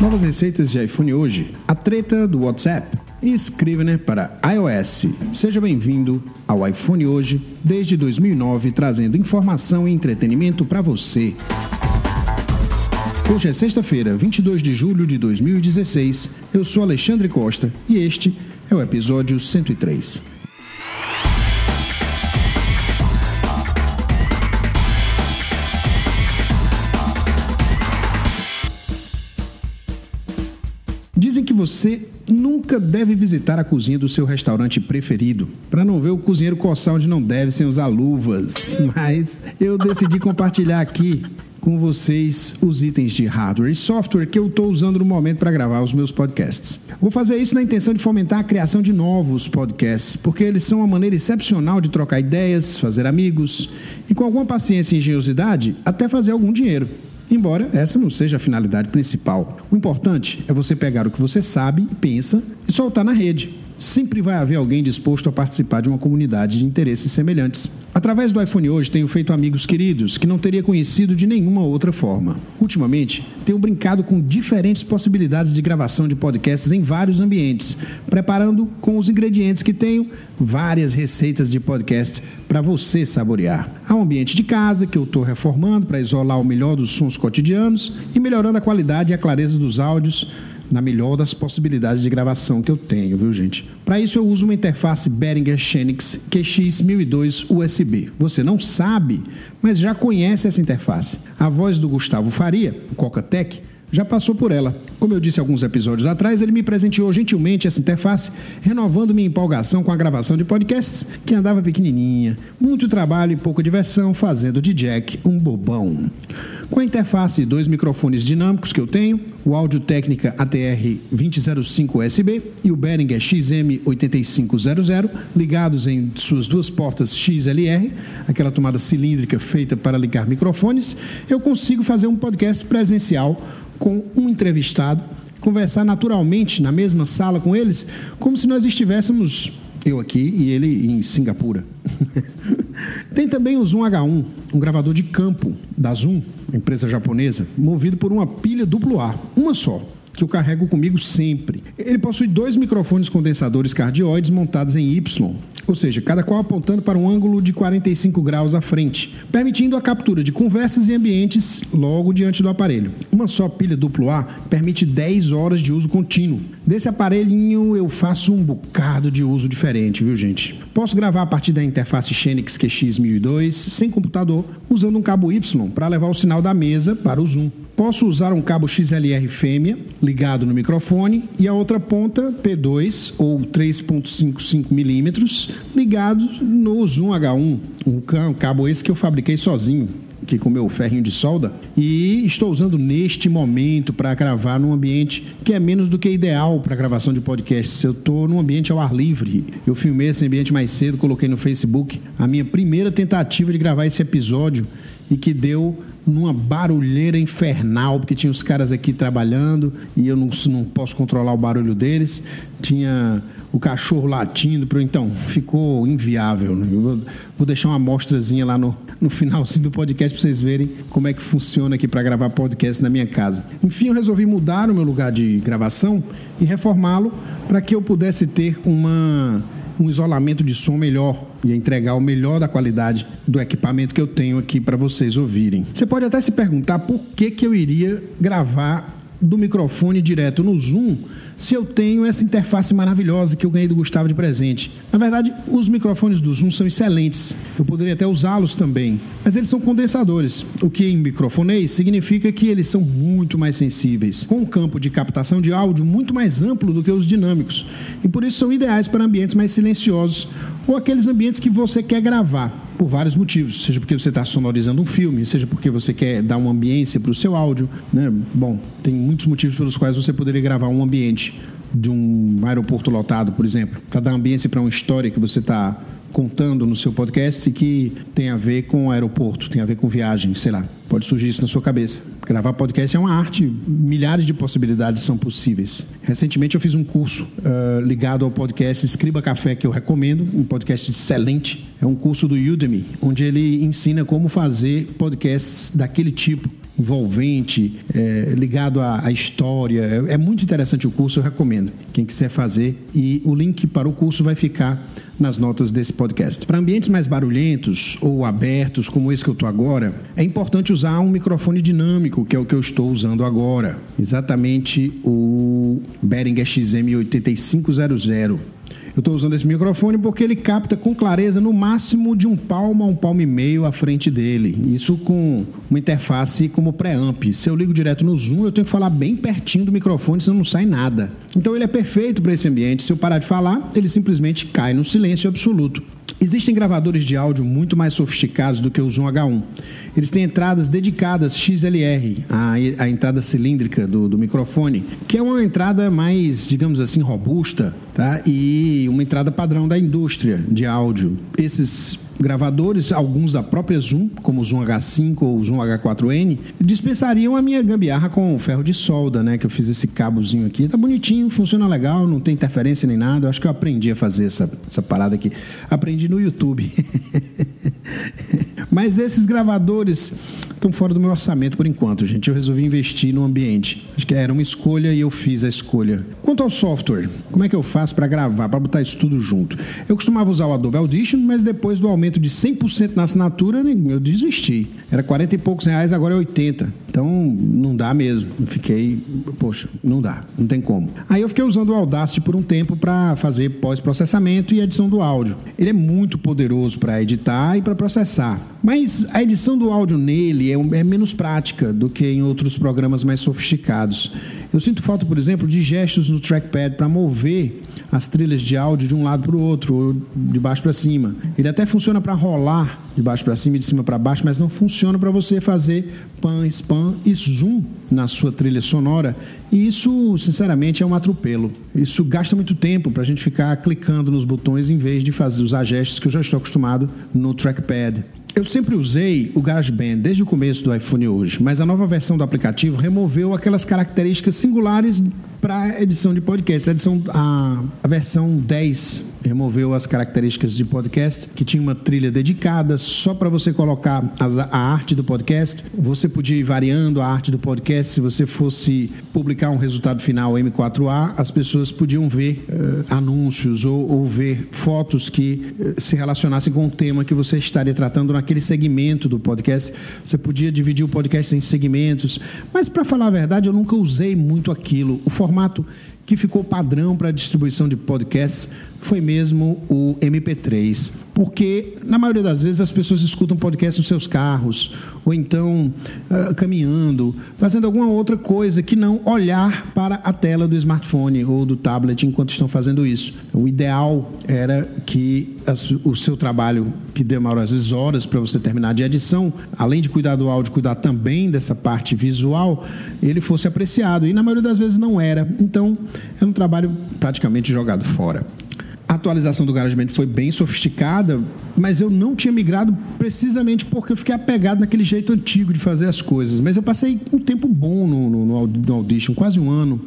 Novas receitas de iPhone hoje. A treta do WhatsApp. E Scrivener para iOS. Seja bem-vindo ao iPhone hoje, desde 2009, trazendo informação e entretenimento para você. Hoje é sexta-feira, 22 de julho de 2016. Eu sou Alexandre Costa e este é o episódio 103. Você nunca deve visitar a cozinha do seu restaurante preferido, para não ver o cozinheiro coçar onde não deve sem usar luvas. Mas eu decidi compartilhar aqui com vocês os itens de hardware e software que eu estou usando no momento para gravar os meus podcasts. Vou fazer isso na intenção de fomentar a criação de novos podcasts, porque eles são uma maneira excepcional de trocar ideias, fazer amigos e, com alguma paciência e engenhosidade, até fazer algum dinheiro. Embora essa não seja a finalidade principal. O importante é você pegar o que você sabe, pensa e soltar na rede. Sempre vai haver alguém disposto a participar de uma comunidade de interesses semelhantes. Através do iPhone hoje tenho feito amigos queridos que não teria conhecido de nenhuma outra forma. Ultimamente, tenho brincado com diferentes possibilidades de gravação de podcasts em vários ambientes, preparando com os ingredientes que tenho várias receitas de podcast para você saborear. Há um ambiente de casa que eu estou reformando para isolar o melhor dos sons cotidianos e melhorando a qualidade e a clareza dos áudios na melhor das possibilidades de gravação que eu tenho, viu, gente? Para isso eu uso uma interface Behringer Xenix QX1002 USB. Você não sabe, mas já conhece essa interface. A voz do Gustavo Faria, o Coca-Tech, já passou por ela. Como eu disse alguns episódios atrás, ele me presenteou gentilmente essa interface, renovando minha empolgação com a gravação de podcasts, que andava pequenininha, muito trabalho e pouca diversão, fazendo de Jack um bobão. Com a interface e dois microfones dinâmicos que eu tenho, o Audio Técnica ATR 2005 USB e o Behringer XM8500, ligados em suas duas portas XLR, aquela tomada cilíndrica feita para ligar microfones, eu consigo fazer um podcast presencial com um entrevistado, conversar naturalmente na mesma sala com eles, como se nós estivéssemos eu aqui e ele em Singapura. Tem também o Zoom H1, um gravador de campo da Zoom, empresa japonesa, movido por uma pilha duplo A, uma só, que eu carrego comigo sempre. Ele possui dois microfones condensadores cardioides montados em Y, ou seja, cada qual apontando para um ângulo de 45 graus à frente, permitindo a captura de conversas e ambientes logo diante do aparelho. Uma só pilha duplo A permite 10 horas de uso contínuo. Desse aparelhinho eu faço um bocado de uso diferente, viu gente? Posso gravar a partir da interface Xenix QX1002 sem computador, usando um cabo Y para levar o sinal da mesa para o Zoom. Posso usar um cabo XLR fêmea ligado no microfone e a outra ponta P2 ou 3.55 milímetros ligado no Zoom H1, um cabo esse que eu fabriquei sozinho aqui com meu ferrinho de solda e estou usando neste momento para gravar num ambiente que é menos do que ideal para gravação de podcast. Eu estou num ambiente ao ar livre. Eu filmei esse ambiente mais cedo, coloquei no Facebook a minha primeira tentativa de gravar esse episódio e que deu numa barulheira infernal, porque tinha os caras aqui trabalhando e eu não, não posso controlar o barulho deles. Tinha o cachorro latindo, então ficou inviável. Né? Vou, vou, deixar uma amostrazinha lá no, no finalzinho do podcast para vocês verem como é que funciona aqui para gravar podcast na minha casa. Enfim, eu resolvi mudar o meu lugar de gravação e reformá-lo para que eu pudesse ter uma um isolamento de som melhor e entregar o melhor da qualidade do equipamento que eu tenho aqui para vocês ouvirem. Você pode até se perguntar por que, que eu iria gravar do microfone direto no Zoom se eu tenho essa interface maravilhosa que eu ganhei do Gustavo de presente. Na verdade, os microfones do Zoom são excelentes. Eu poderia até usá-los também, mas eles são condensadores, o que em microfonês significa que eles são muito mais sensíveis, com um campo de captação de áudio muito mais amplo do que os dinâmicos, e por isso são ideais para ambientes mais silenciosos ou aqueles ambientes que você quer gravar por vários motivos, seja porque você está sonorizando um filme, seja porque você quer dar uma ambiência para o seu áudio, né? Bom, tem muitos motivos pelos quais você poderia gravar um ambiente de um aeroporto lotado, por exemplo, para dar ambiência para uma história que você está contando no seu podcast que tem a ver com aeroporto, tem a ver com viagem, sei lá. Pode surgir isso na sua cabeça. Gravar podcast é uma arte, milhares de possibilidades são possíveis. Recentemente eu fiz um curso uh, ligado ao podcast Escriba Café, que eu recomendo, um podcast excelente. É um curso do Udemy, onde ele ensina como fazer podcasts daquele tipo envolvente, é, ligado à, à história. É, é, muito interessante o curso, eu recomendo. Quem quiser fazer. E o link para o curso vai ficar nas notas desse podcast. Para ambientes mais barulhentos ou abertos, como esse que eu estou agora, é importante usar um microfone dinâmico, que é o que eu estou usando agora. Exatamente o Behringer XM8500. Eu estou usando esse microfone porque ele capta com clareza no máximo de um palmo a um palmo e meio à frente dele. Isso com uma interface como pré-amp. Se eu ligo direto no Zoom, eu tenho que falar bem pertinho do microfone, senão não sai nada. Então ele é perfeito para esse ambiente. Se eu parar de falar, ele simplesmente cai no silêncio absoluto. Existem gravadores de áudio muito mais sofisticados do que o Zoom H1. Eles têm entradas dedicadas XLR, a, a entrada cilíndrica do, do microfone, que é uma entrada mais, digamos assim, robusta, tá? E uma entrada padrão da indústria de áudio. Esses gravadores, alguns da própria Zoom, como o Zoom H5 ou o Zoom H4n, dispensariam a minha gambiarra com ferro de solda, né? Que eu fiz esse cabozinho aqui. Tá bonitinho, funciona legal, não tem interferência nem nada. Eu acho que eu aprendi a fazer essa, essa parada aqui. Aprendi no YouTube. Mas esses gravadores estão fora do meu orçamento por enquanto, gente. Eu resolvi investir no ambiente. Acho que era uma escolha e eu fiz a escolha. Quanto ao software, como é que eu faço para gravar, para botar isso tudo junto? Eu costumava usar o Adobe Audition, mas depois do aumento de 100% na assinatura, eu desisti. Era 40 e poucos reais, agora é 80. Então, não dá mesmo. Fiquei, poxa, não dá, não tem como. Aí eu fiquei usando o Audacity por um tempo para fazer pós-processamento e edição do áudio. Ele é muito poderoso para editar e para processar. Mas a edição do áudio nele é, é menos prática do que em outros programas mais sofisticados. Eu sinto falta, por exemplo, de gestos no trackpad para mover as trilhas de áudio de um lado para o outro, ou de baixo para cima. Ele até funciona para rolar de baixo para cima e de cima para baixo, mas não funciona para você fazer pan, spam e zoom na sua trilha sonora. E isso, sinceramente, é um atropelo. Isso gasta muito tempo para a gente ficar clicando nos botões em vez de fazer usar gestos que eu já estou acostumado no trackpad. Eu sempre usei o GarageBand desde o começo do iPhone hoje, mas a nova versão do aplicativo removeu aquelas características singulares para edição de podcast. A, edição, a, a versão 10 removeu as características de podcast, que tinha uma trilha dedicada só para você colocar as, a arte do podcast. Você podia ir variando a arte do podcast. Se você fosse publicar um resultado final M4A, as pessoas podiam ver uh, anúncios ou, ou, ver fotos que uh, se relacionassem com o tema que você estaria tratando naquele segmento do podcast. Você podia dividir o podcast em segmentos, mas para falar a verdade, eu nunca usei muito aquilo. O formato que ficou padrão para a distribuição de podcasts foi mesmo o MP3 porque na maioria das vezes as pessoas escutam podcast nos seus carros, ou então uh, caminhando, fazendo alguma outra coisa que não olhar para a tela do smartphone ou do tablet enquanto estão fazendo isso. O ideal era que as, o seu trabalho, que demora às vezes horas para você terminar de edição, além de cuidar do áudio, cuidar também dessa parte visual, ele fosse apreciado. E na maioria das vezes não era. Então, é um trabalho praticamente jogado fora. A atualização do GarageBand foi bem sofisticada, mas eu não tinha migrado precisamente porque eu fiquei apegado naquele jeito antigo de fazer as coisas. Mas eu passei um tempo bom no, no, no Audition, quase um ano.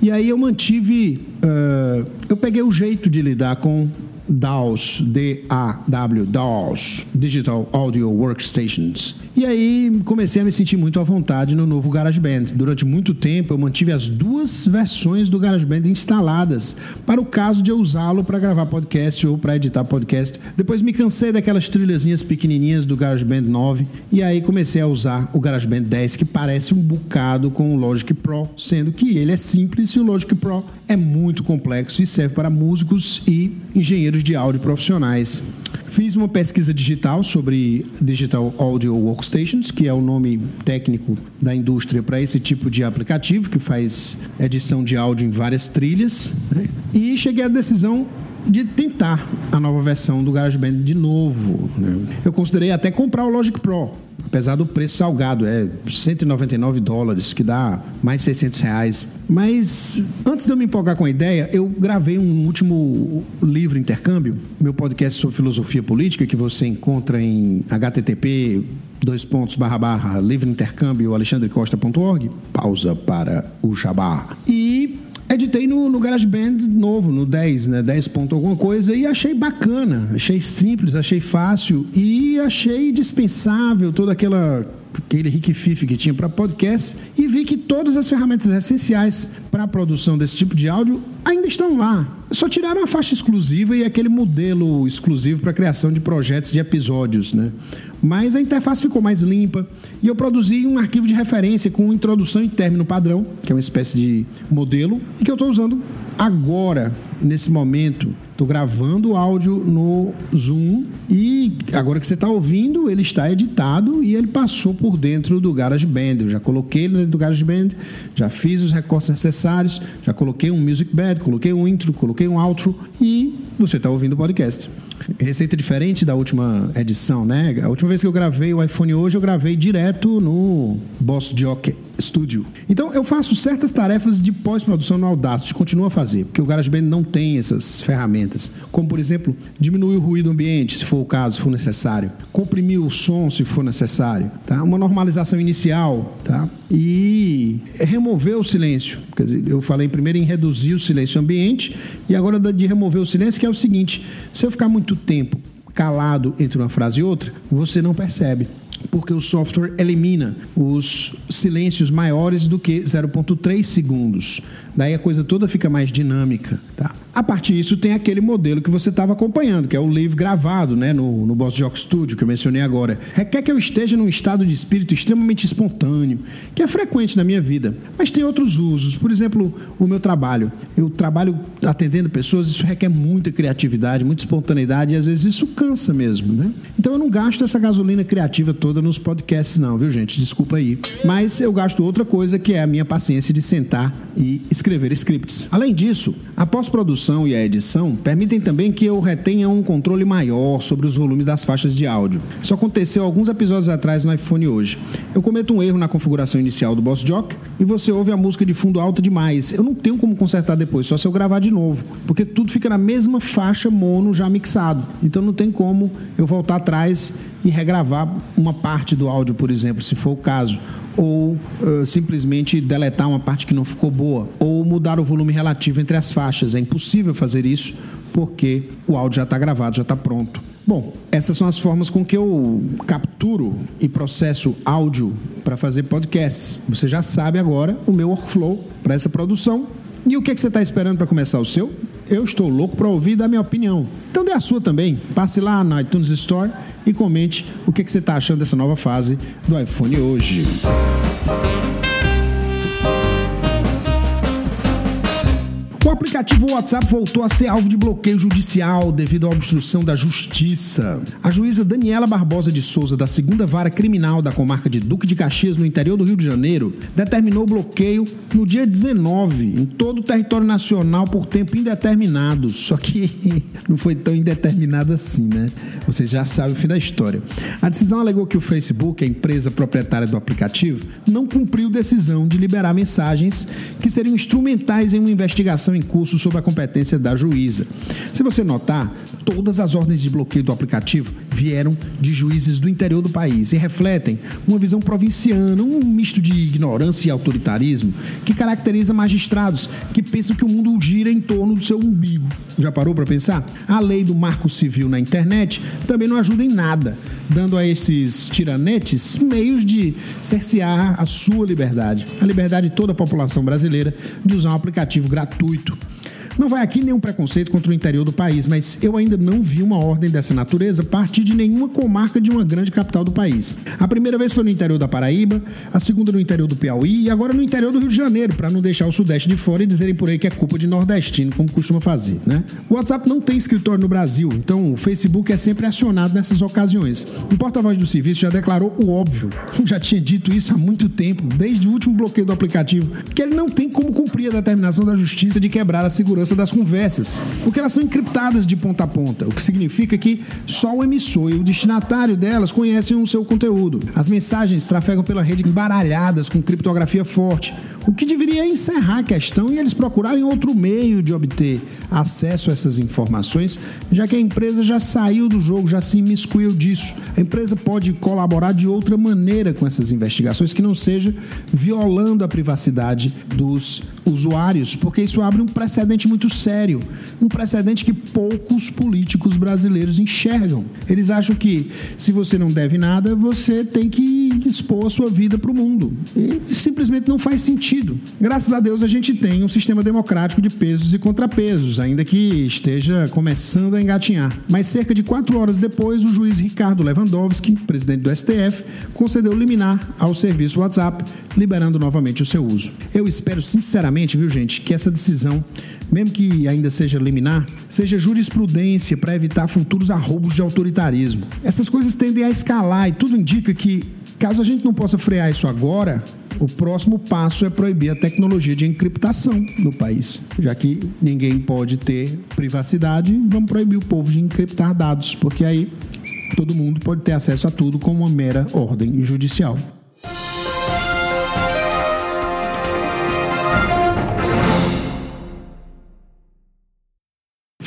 E aí eu mantive. Uh, eu peguei o jeito de lidar com DAWs, D-A-W, DAWs, Digital Audio Workstations. E aí comecei a me sentir muito à vontade no novo GarageBand. Durante muito tempo eu mantive as duas versões do GarageBand instaladas para o caso de eu usá-lo para gravar podcast ou para editar podcast. Depois me cansei daquelas trilhazinhas pequenininhas do GarageBand 9 e aí comecei a usar o GarageBand 10 que parece um bocado com o Logic Pro, sendo que ele é simples e o Logic Pro é muito complexo e serve para músicos e engenheiros de áudio profissionais. Fiz uma pesquisa digital sobre Digital Audio Workstations, que é o nome técnico da indústria para esse tipo de aplicativo que faz edição de áudio em várias trilhas, né? e cheguei à decisão de tentar a nova versão do GarageBand de novo. Né? Eu considerei até comprar o Logic Pro, apesar do preço salgado, é 199 dólares, que dá mais 600 reais. Mas antes de eu me empolgar com a ideia, eu gravei um último livro intercâmbio, meu podcast sobre filosofia política, que você encontra em http dois pontos barra barra alexandrecosta.org pausa para o jabá e editei no, no GarageBand novo, no 10, né? 10 ponto alguma coisa, e achei bacana, achei simples, achei fácil e achei dispensável toda aquela aquele Rick Fife que tinha para podcast e vi que todas as ferramentas essenciais para a produção desse tipo de áudio ainda estão lá. Só tiraram a faixa exclusiva e aquele modelo exclusivo para criação de projetos de episódios, né? Mas a interface ficou mais limpa e eu produzi um arquivo de referência com introdução e término padrão, que é uma espécie de modelo, e que eu estou usando agora, nesse momento. Estou gravando o áudio no Zoom e agora que você está ouvindo, ele está editado e ele passou por dentro do GarageBand. Eu já coloquei ele dentro do GarageBand, já fiz os recortes necessários, já coloquei um music bed, coloquei um intro, coloquei um outro e você está ouvindo o podcast. Receita diferente da última edição, né? A última vez que eu gravei o iPhone hoje, eu gravei direto no Boss Jock Studio. Então, eu faço certas tarefas de pós-produção no Audacity, continuo a fazer, porque o GarageBand não tem essas ferramentas. Como, por exemplo, diminuir o ruído ambiente, se for o caso, se for necessário. Comprimir o som, se for necessário. Tá? Uma normalização inicial, tá? E remover o silêncio. Quer dizer, eu falei primeiro em reduzir o silêncio ambiente e agora de remover o silêncio, que é o seguinte: se eu ficar muito tempo calado entre uma frase e outra, você não percebe porque o software elimina os silêncios maiores do que 0,3 segundos. Daí a coisa toda fica mais dinâmica. Tá? A partir disso, tem aquele modelo que você estava acompanhando, que é o live gravado né, no, no Boss Jock Studio, que eu mencionei agora. Requer que eu esteja num estado de espírito extremamente espontâneo, que é frequente na minha vida. Mas tem outros usos. Por exemplo, o meu trabalho. Eu trabalho atendendo pessoas, isso requer muita criatividade, muita espontaneidade, e às vezes isso cansa mesmo. Né? Então eu não gasto essa gasolina criativa toda nos podcasts, não, viu, gente? Desculpa aí. Mas eu gasto outra coisa, que é a minha paciência de sentar e escrever scripts. Além disso, a pós-produção produção e a edição permitem também que eu retenha um controle maior sobre os volumes das faixas de áudio. Isso aconteceu alguns episódios atrás no iPhone hoje. Eu cometo um erro na configuração inicial do Boss Jock e você ouve a música de fundo alta demais. Eu não tenho como consertar depois, só se eu gravar de novo, porque tudo fica na mesma faixa mono já mixado. Então não tem como eu voltar atrás e regravar uma parte do áudio, por exemplo, se for o caso ou uh, simplesmente deletar uma parte que não ficou boa, ou mudar o volume relativo entre as faixas. É impossível fazer isso porque o áudio já está gravado, já está pronto. Bom, essas são as formas com que eu capturo e processo áudio para fazer podcasts. Você já sabe agora o meu workflow para essa produção. E o que, é que você está esperando para começar o seu? Eu estou louco para ouvir dar minha opinião. Então dê a sua também. Passe lá na iTunes Store e comente o que, que você está achando dessa nova fase do iPhone hoje. Aplicativo WhatsApp voltou a ser alvo de bloqueio judicial devido à obstrução da justiça. A juíza Daniela Barbosa de Souza, da segunda vara criminal da comarca de Duque de Caxias, no interior do Rio de Janeiro, determinou o bloqueio no dia 19 em todo o território nacional por tempo indeterminado. Só que não foi tão indeterminado assim, né? Vocês já sabem o fim da história. A decisão alegou que o Facebook, a empresa proprietária do aplicativo, não cumpriu decisão de liberar mensagens que seriam instrumentais em uma investigação em curso sob a competência da juíza. Se você notar, todas as ordens de bloqueio do aplicativo vieram de juízes do interior do país e refletem uma visão provinciana, um misto de ignorância e autoritarismo que caracteriza magistrados que pensam que o mundo gira em torno do seu umbigo. Já parou para pensar? A lei do marco civil na internet também não ajuda em nada, dando a esses tiranetes meios de cercear a sua liberdade, a liberdade de toda a população brasileira de usar um aplicativo gratuito não vai aqui nenhum preconceito contra o interior do país, mas eu ainda não vi uma ordem dessa natureza partir de nenhuma comarca de uma grande capital do país. A primeira vez foi no interior da Paraíba, a segunda no interior do Piauí e agora no interior do Rio de Janeiro, para não deixar o Sudeste de fora e dizerem por aí que é culpa de nordestino, como costuma fazer, né? O WhatsApp não tem escritório no Brasil, então o Facebook é sempre acionado nessas ocasiões. O porta-voz do serviço já declarou o óbvio, já tinha dito isso há muito tempo, desde o último bloqueio do aplicativo, que ele não tem como cumprir a determinação da justiça de quebrar a segurança segurança das conversas, porque elas são encriptadas de ponta a ponta, o que significa que só o emissor e o destinatário delas conhecem o seu conteúdo. As mensagens trafegam pela rede embaralhadas com criptografia forte, o que deveria encerrar a questão e eles procurarem outro meio de obter acesso a essas informações, já que a empresa já saiu do jogo, já se imiscuiu disso. A empresa pode colaborar de outra maneira com essas investigações que não seja violando a privacidade dos usuários, porque isso abre um precedente muito sério, um precedente que poucos políticos brasileiros enxergam. Eles acham que se você não deve nada, você tem que expor a sua vida para o mundo. E simplesmente não faz sentido. Graças a Deus a gente tem um sistema democrático de pesos e contrapesos, ainda que esteja começando a engatinhar. Mas cerca de quatro horas depois, o juiz Ricardo Lewandowski, presidente do STF, concedeu liminar ao serviço WhatsApp, liberando novamente o seu uso. Eu espero sinceramente, viu gente, que essa decisão mesmo que ainda seja liminar, seja jurisprudência para evitar futuros arroubos de autoritarismo. Essas coisas tendem a escalar e tudo indica que, caso a gente não possa frear isso agora, o próximo passo é proibir a tecnologia de encriptação no país. Já que ninguém pode ter privacidade, vamos proibir o povo de encriptar dados, porque aí todo mundo pode ter acesso a tudo com uma mera ordem judicial.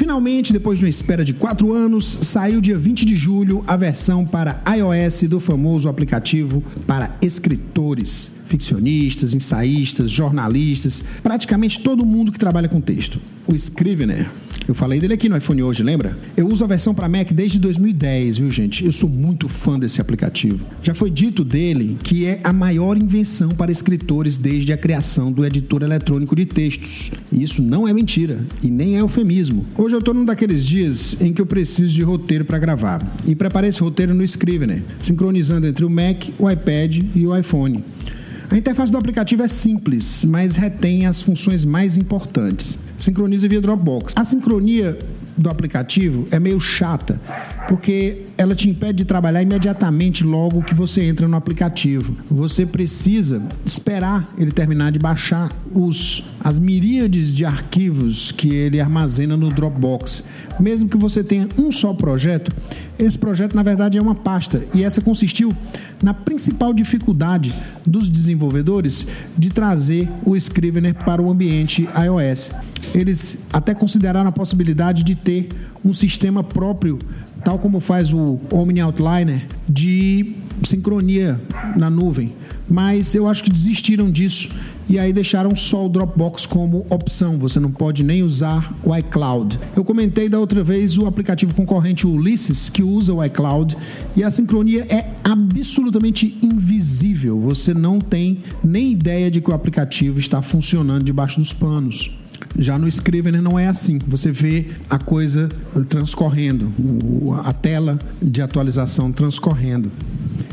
Finalmente, depois de uma espera de quatro anos, saiu dia 20 de julho a versão para iOS do famoso aplicativo para escritores ficcionistas, ensaístas, jornalistas, praticamente todo mundo que trabalha com texto. O Scrivener. Eu falei dele aqui no iPhone hoje, lembra? Eu uso a versão para Mac desde 2010, viu, gente? Eu sou muito fã desse aplicativo. Já foi dito dele que é a maior invenção para escritores desde a criação do editor eletrônico de textos. E isso não é mentira e nem é eufemismo. Hoje eu estou num daqueles dias em que eu preciso de roteiro para gravar e preparei esse roteiro no Scrivener, sincronizando entre o Mac, o iPad e o iPhone. A interface do aplicativo é simples, mas retém as funções mais importantes. Sincroniza via Dropbox. A sincronia do aplicativo é meio chata, porque ela te impede de trabalhar imediatamente logo que você entra no aplicativo. Você precisa esperar ele terminar de baixar os, as miríades de arquivos que ele armazena no Dropbox. Mesmo que você tenha um só projeto, esse projeto na verdade é uma pasta e essa consistiu na principal dificuldade dos desenvolvedores de trazer o Scrivener para o ambiente iOS. Eles até consideraram a possibilidade de ter um sistema próprio, tal como faz o Omni Outliner, de sincronia na nuvem. Mas eu acho que desistiram disso e aí deixaram só o Dropbox como opção. Você não pode nem usar o iCloud. Eu comentei da outra vez o aplicativo concorrente Ulysses, que usa o iCloud, e a sincronia é absolutamente invisível. Você não tem nem ideia de que o aplicativo está funcionando debaixo dos panos. Já no Scrivener não é assim. Você vê a coisa transcorrendo, a tela de atualização transcorrendo.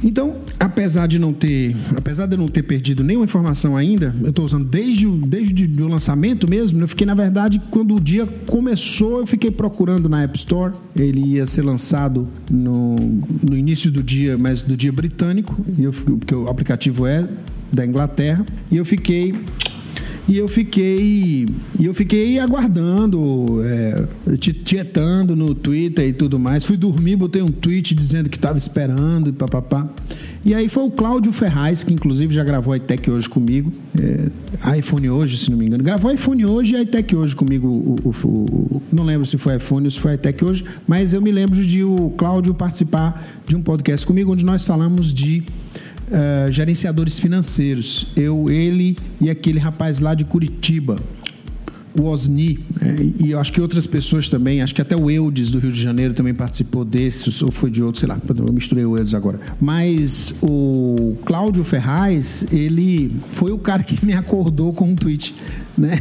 Então, apesar de não ter, apesar de não ter perdido nenhuma informação ainda, eu estou usando desde, o, desde o lançamento mesmo. Eu fiquei, na verdade, quando o dia começou, eu fiquei procurando na App Store. Ele ia ser lançado no, no início do dia, mas do dia britânico, porque o aplicativo é da Inglaterra. E eu fiquei e eu fiquei. E eu fiquei aguardando, é, tietando no Twitter e tudo mais. Fui dormir, botei um tweet dizendo que estava esperando e papapá. E aí foi o Cláudio Ferraz, que inclusive já gravou a iTech hoje comigo. É, iPhone hoje, se não me engano. Gravou iPhone hoje e a iTech hoje comigo. O, o, o, não lembro se foi iPhone ou se foi iTech hoje, mas eu me lembro de o Cláudio participar de um podcast comigo onde nós falamos de uh, gerenciadores financeiros. Eu, ele e aquele rapaz lá de Curitiba, o Osni, né? e eu acho que outras pessoas também, acho que até o Eudes do Rio de Janeiro também participou desse, ou foi de outro, sei lá, eu misturei o Eudes agora. Mas o Cláudio Ferraz, ele foi o cara que me acordou com um tweet, né?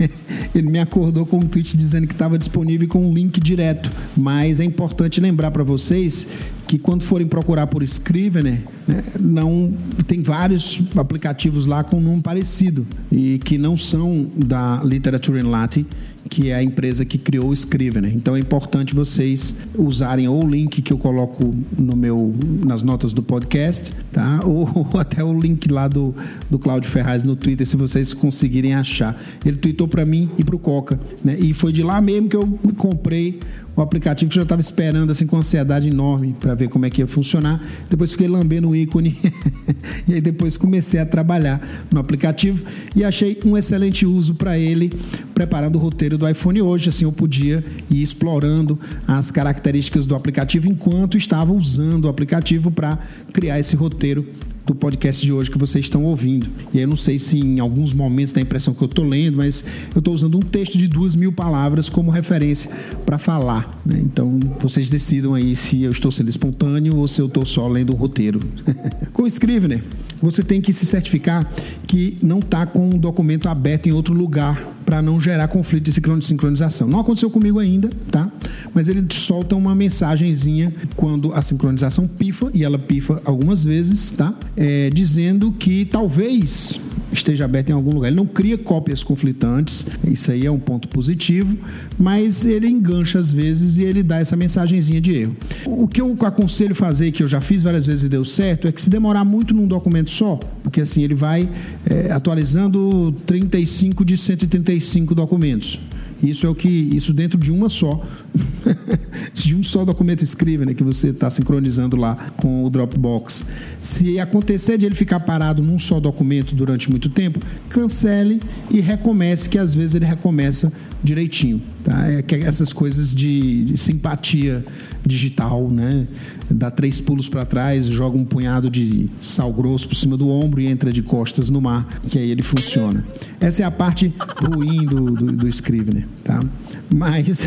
ele me acordou com um tweet dizendo que estava disponível com um link direto. Mas é importante lembrar para vocês que quando forem procurar por Scrivener, né, não tem vários aplicativos lá com um nome parecido e que não são da Literature in Latin, que é a empresa que criou o Scrivener. Então é importante vocês usarem ou o link que eu coloco no meu nas notas do podcast, tá? Ou, ou até o link lá do do Cláudio Ferraz no Twitter, se vocês conseguirem achar. Ele tweetou para mim e para o Coca, né? E foi de lá mesmo que eu comprei o aplicativo que eu já estava esperando assim com ansiedade enorme para ver como é que ia funcionar. Depois fiquei lambendo o ícone e aí depois comecei a trabalhar no aplicativo e achei um excelente uso para ele, preparando o roteiro do iPhone hoje. Assim eu podia ir explorando as características do aplicativo enquanto estava usando o aplicativo para criar esse roteiro do podcast de hoje que vocês estão ouvindo. E eu não sei se em alguns momentos dá a impressão que eu estou lendo, mas eu estou usando um texto de duas mil palavras como referência para falar. Né? Então vocês decidam aí se eu estou sendo espontâneo ou se eu estou só lendo um roteiro. com o Scrivener, você tem que se certificar que não está com o documento aberto em outro lugar para não gerar conflito de sincronização. Não aconteceu comigo ainda, tá? Mas ele solta uma mensagenzinha quando a sincronização pifa, e ela pifa algumas vezes, tá? É, dizendo que talvez esteja aberto em algum lugar. Ele não cria cópias conflitantes, isso aí é um ponto positivo, mas ele engancha às vezes e ele dá essa mensagenzinha de erro. O que eu aconselho fazer, que eu já fiz várias vezes e deu certo, é que se demorar muito num documento só, porque assim ele vai é, atualizando 35 de 135 documentos. Isso é o que isso dentro de uma só, de um só documento Scrivener né, que você está sincronizando lá com o Dropbox. Se acontecer de ele ficar parado num só documento durante muito tempo, cancele e recomece, que às vezes ele recomeça direitinho. Tá? É que essas coisas de, de simpatia digital, né? Dá três pulos para trás, joga um punhado de sal grosso por cima do ombro e entra de costas no mar, que aí ele funciona. Essa é a parte ruim do, do, do Scrivener, tá? Mas,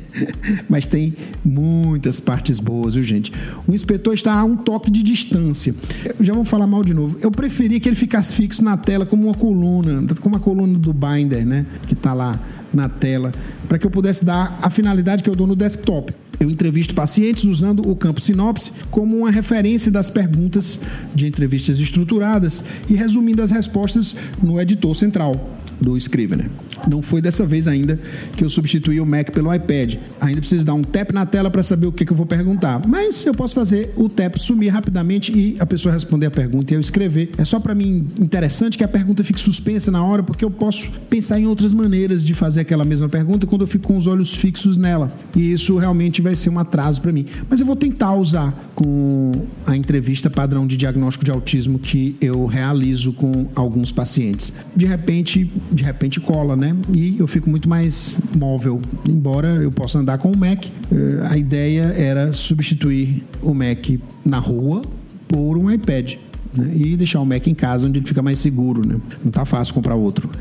mas tem muitas partes boas, viu, gente? O inspetor está a um toque de distância. Eu já vou falar mal de novo. Eu preferia que ele ficasse fixo na tela como uma coluna, como a coluna do Binder, né? Que está lá na tela, para que eu pudesse dar a finalidade que eu dou no desktop. Eu entrevisto pacientes usando o campo sinopse como uma referência das perguntas de entrevistas estruturadas e resumindo as respostas no editor central do Scrivener. Não foi dessa vez ainda que eu substituí o Mac pelo iPad. Ainda preciso dar um tap na tela para saber o que, que, eu vou perguntar. Mas eu posso fazer o tap sumir rapidamente e a pessoa responder a pergunta e eu escrever. É só para mim interessante que a pergunta fique suspensa na hora, porque eu posso pensar em outras maneiras de fazer aquela mesma pergunta quando eu fico com os olhos fixos nela. E isso realmente vai ser um atraso para mim. Mas eu vou tentar usar com a entrevista padrão de diagnóstico de autismo que eu realizo com alguns pacientes. De repente, de repente cola, né? E eu fico muito mais móvel. Embora eu possa andar com o Mac, eh, a ideia era substituir o Mac na rua por um iPad. Né? E deixar o Mac em casa onde ele fica mais seguro, né? Não tá fácil comprar outro.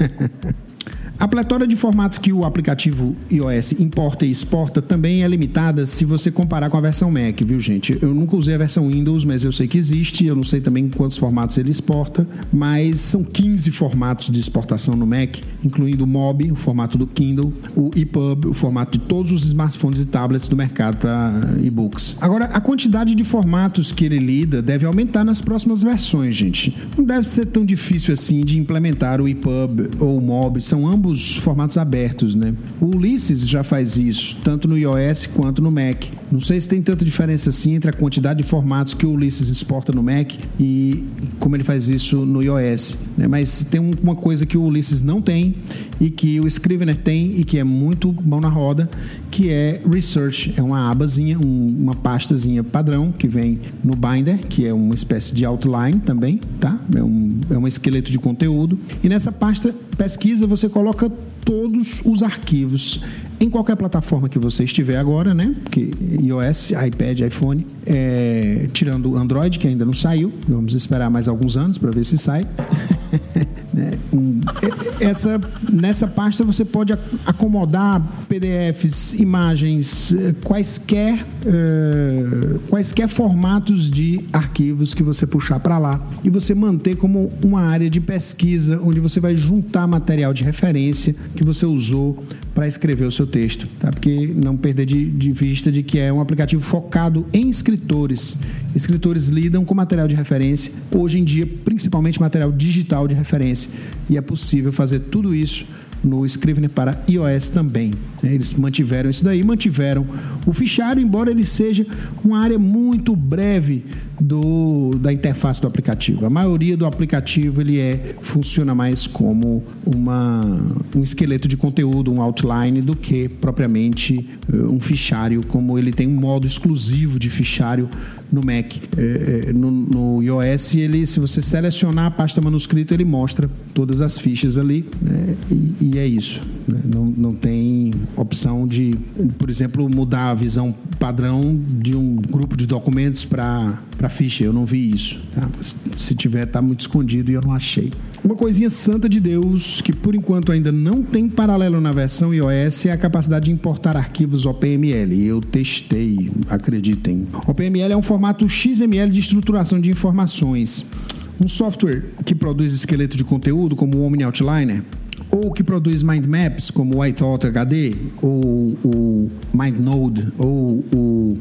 A pletora de formatos que o aplicativo iOS importa e exporta também é limitada se você comparar com a versão Mac, viu, gente? Eu nunca usei a versão Windows, mas eu sei que existe. Eu não sei também quantos formatos ele exporta, mas são 15 formatos de exportação no Mac, incluindo o MOB, o formato do Kindle, o EPUB, o formato de todos os smartphones e tablets do mercado para e-books. Agora, a quantidade de formatos que ele lida deve aumentar nas próximas versões, gente. Não deve ser tão difícil assim de implementar o EPUB ou o MOB, são ambos os formatos abertos, né? O Ulysses já faz isso, tanto no iOS quanto no Mac. Não sei se tem tanta diferença assim entre a quantidade de formatos que o Ulysses exporta no Mac e como ele faz isso no iOS. Né? Mas tem uma coisa que o Ulysses não tem e que o Scrivener tem e que é muito mão na roda, que é Research. É uma abazinha, um, uma pastazinha padrão que vem no Binder, que é uma espécie de outline também, tá? É um, é um esqueleto de conteúdo. E nessa pasta pesquisa você coloca todos os arquivos em qualquer plataforma que você estiver agora, né? Porque iOS, iPad, iPhone, é, tirando Android, que ainda não saiu, vamos esperar mais alguns anos para ver se sai. Né? Essa, nessa pasta você pode acomodar PDFs, imagens, eh, quaisquer, uh, quaisquer formatos de arquivos que você puxar para lá e você manter como uma área de pesquisa onde você vai juntar material de referência que você usou para escrever o seu texto, tá? Porque não perder de, de, vista de que é um aplicativo focado em escritores. Escritores lidam com material de referência, hoje em dia, principalmente material digital de referência. E é possível fazer tudo isso no Scrivener para iOS também. Eles mantiveram isso daí, mantiveram o fichário, embora ele seja uma área muito breve do, da interface do aplicativo. A maioria do aplicativo ele é funciona mais como uma, um esqueleto de conteúdo, um outline, do que propriamente uh, um fichário, como ele tem um modo exclusivo de fichário no Mac. É, é, no, no, iOS, ele, se você selecionar a pasta manuscrito, ele mostra todas as fichas ali né? e, e é isso. Né? Não, não tem opção de, por exemplo, mudar a visão padrão de um grupo de documentos para ficha. Eu não vi isso. Tá? Se tiver, está muito escondido e eu não achei. Uma coisinha santa de Deus que por enquanto ainda não tem paralelo na versão iOS é a capacidade de importar arquivos OPML. Eu testei, acreditem. OPML é um formato XML de estruturação de informações. Um software que produz esqueleto de conteúdo, como o Omni Outliner, ou que produz mind maps, como o iThought HD, ou o MindNode, ou o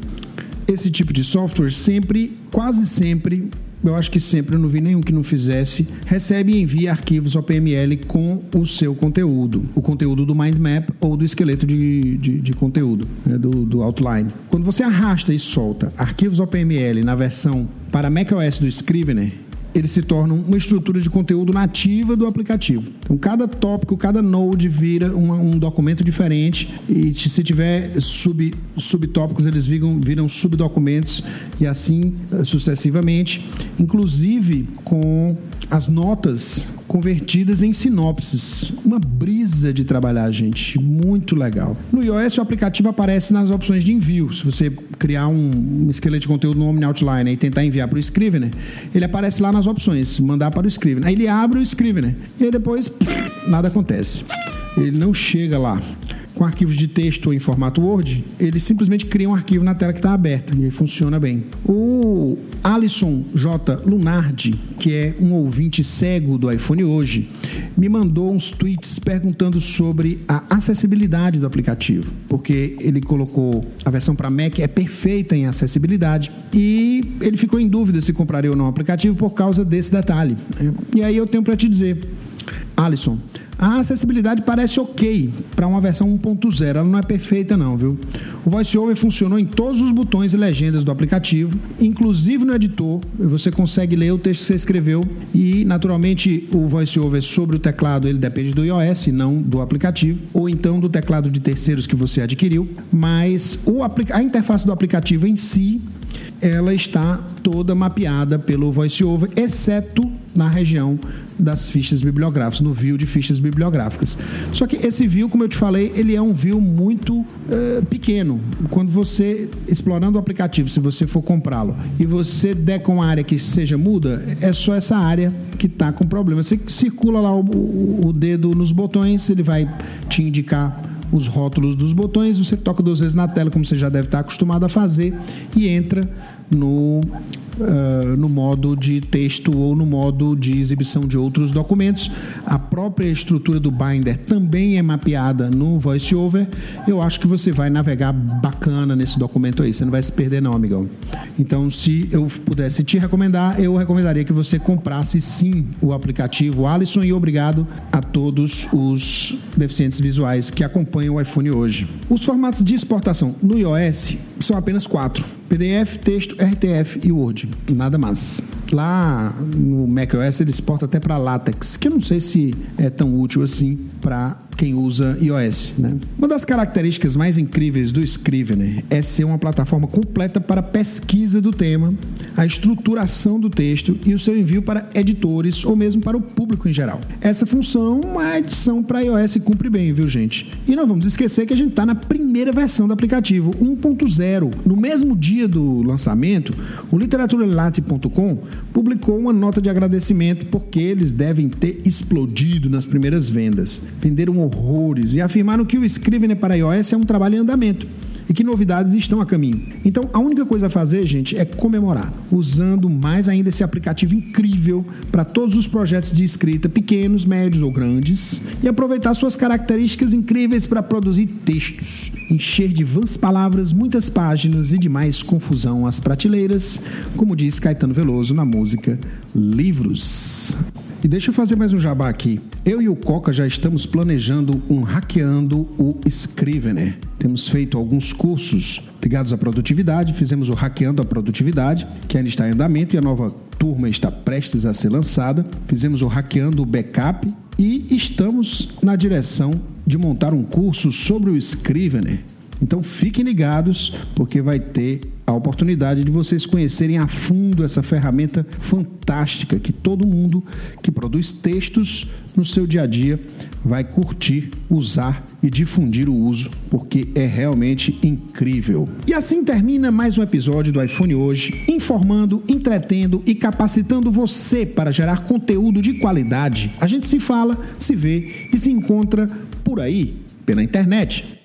esse tipo de software sempre, quase sempre, eu acho que sempre, eu não vi nenhum que não fizesse, recebe e envia arquivos OPML com o seu conteúdo, o conteúdo do mind map ou do esqueleto de, de, de conteúdo, né, do, do outline. Quando você arrasta e solta arquivos OPML na versão para macOS do Scrivener, eles se tornam uma estrutura de conteúdo nativa do aplicativo. Então, cada tópico, cada node vira um documento diferente e se tiver sub, subtópicos, eles viram, viram subdocumentos e assim eh, sucessivamente, inclusive com as notas convertidas em sinopses. Uma brisa de trabalhar, gente. Muito legal. No iOS, o aplicativo aparece nas opções de envio. Se você criar um esqueleto de conteúdo no Omni Outliner e tentar enviar para o Scrivener, ele aparece lá nas opções, mandar para o Scrivener. Aí ele abre o Scrivener e depois nada acontece. Ele não chega lá com arquivos de texto em formato Word, ele simplesmente cria um arquivo na tela que está aberta e funciona bem. O Alisson J. Lunardi, que é um ouvinte cego do iPhone hoje, me mandou uns tweets perguntando sobre a acessibilidade do aplicativo, porque ele colocou a versão para Mac é perfeita em acessibilidade e ele ficou em dúvida se compraria ou não o aplicativo por causa desse detalhe. E aí eu tenho para te dizer, Alisson, a acessibilidade parece ok para uma versão 1.0, ela não é perfeita não, viu? O VoiceOver funcionou em todos os botões e legendas do aplicativo, inclusive no editor, você consegue ler o texto que você escreveu. E, naturalmente, o VoiceOver sobre o teclado, ele depende do iOS, não do aplicativo, ou então do teclado de terceiros que você adquiriu, mas o, a interface do aplicativo em si ela está toda mapeada pelo VoiceOver, exceto na região das fichas bibliográficas, no view de fichas bibliográficas. Só que esse view, como eu te falei, ele é um view muito uh, pequeno. Quando você, explorando o aplicativo, se você for comprá-lo, e você der com a área que seja muda, é só essa área que está com problema. Você circula lá o, o, o dedo nos botões, ele vai te indicar os rótulos dos botões, você toca duas vezes na tela, como você já deve estar acostumado a fazer, e entra no uh, no modo de texto ou no modo de exibição de outros documentos. A própria estrutura do binder também é mapeada no VoiceOver. Eu acho que você vai navegar bacana nesse documento aí. Você não vai se perder, não, amigão. Então, se eu pudesse te recomendar, eu recomendaria que você comprasse sim o aplicativo Alisson e obrigado a todos os deficientes visuais que acompanham o iPhone hoje. Os formatos de exportação no iOS são apenas quatro PDF, texto, RTF e Word. Nada mais. Lá no macOS ele exporta até para LaTeX, que eu não sei se é tão útil assim para quem usa iOS. Né? Uma das características mais incríveis do Scrivener é ser uma plataforma completa para pesquisa do tema, a estruturação do texto e o seu envio para editores ou mesmo para o público em geral. Essa função, a edição para iOS cumpre bem, viu, gente? E não vamos esquecer que a gente está na primeira versão do aplicativo, 1.0. No mesmo dia do lançamento, o literaturalate.com publicou uma nota de agradecimento porque eles devem ter explodido nas primeiras vendas. Venderam horrores e afirmaram que o Scrivener para iOS é um trabalho em andamento e que novidades estão a caminho. Então, a única coisa a fazer, gente, é comemorar, usando mais ainda esse aplicativo incrível para todos os projetos de escrita, pequenos, médios ou grandes, e aproveitar suas características incríveis para produzir textos, encher de vãs palavras, muitas páginas e demais confusão às prateleiras, como diz Caetano Veloso na música Livros. E deixa eu fazer mais um jabá aqui. Eu e o Coca já estamos planejando um Hackeando o Scrivener. Temos feito alguns cursos ligados à produtividade, fizemos o Hackeando a Produtividade, que ainda está em andamento e a nova turma está prestes a ser lançada. Fizemos o Hackeando o Backup e estamos na direção de montar um curso sobre o Scrivener. Então fiquem ligados, porque vai ter a oportunidade de vocês conhecerem a fundo essa ferramenta fantástica que todo mundo que produz textos no seu dia a dia vai curtir, usar e difundir o uso, porque é realmente incrível. E assim termina mais um episódio do iPhone hoje, informando, entretendo e capacitando você para gerar conteúdo de qualidade. A gente se fala, se vê e se encontra por aí, pela internet.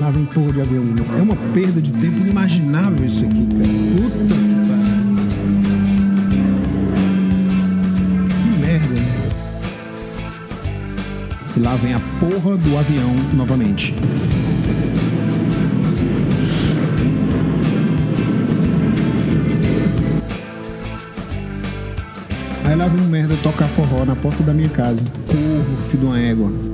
Lá vem porra de avião. né? É uma perda de tempo inimaginável isso aqui, cara. Puta que pariu. Que merda, hein? E lá vem a porra do avião novamente. Aí lá vem um merda tocar forró na porta da minha casa. Corro, filho de uma égua.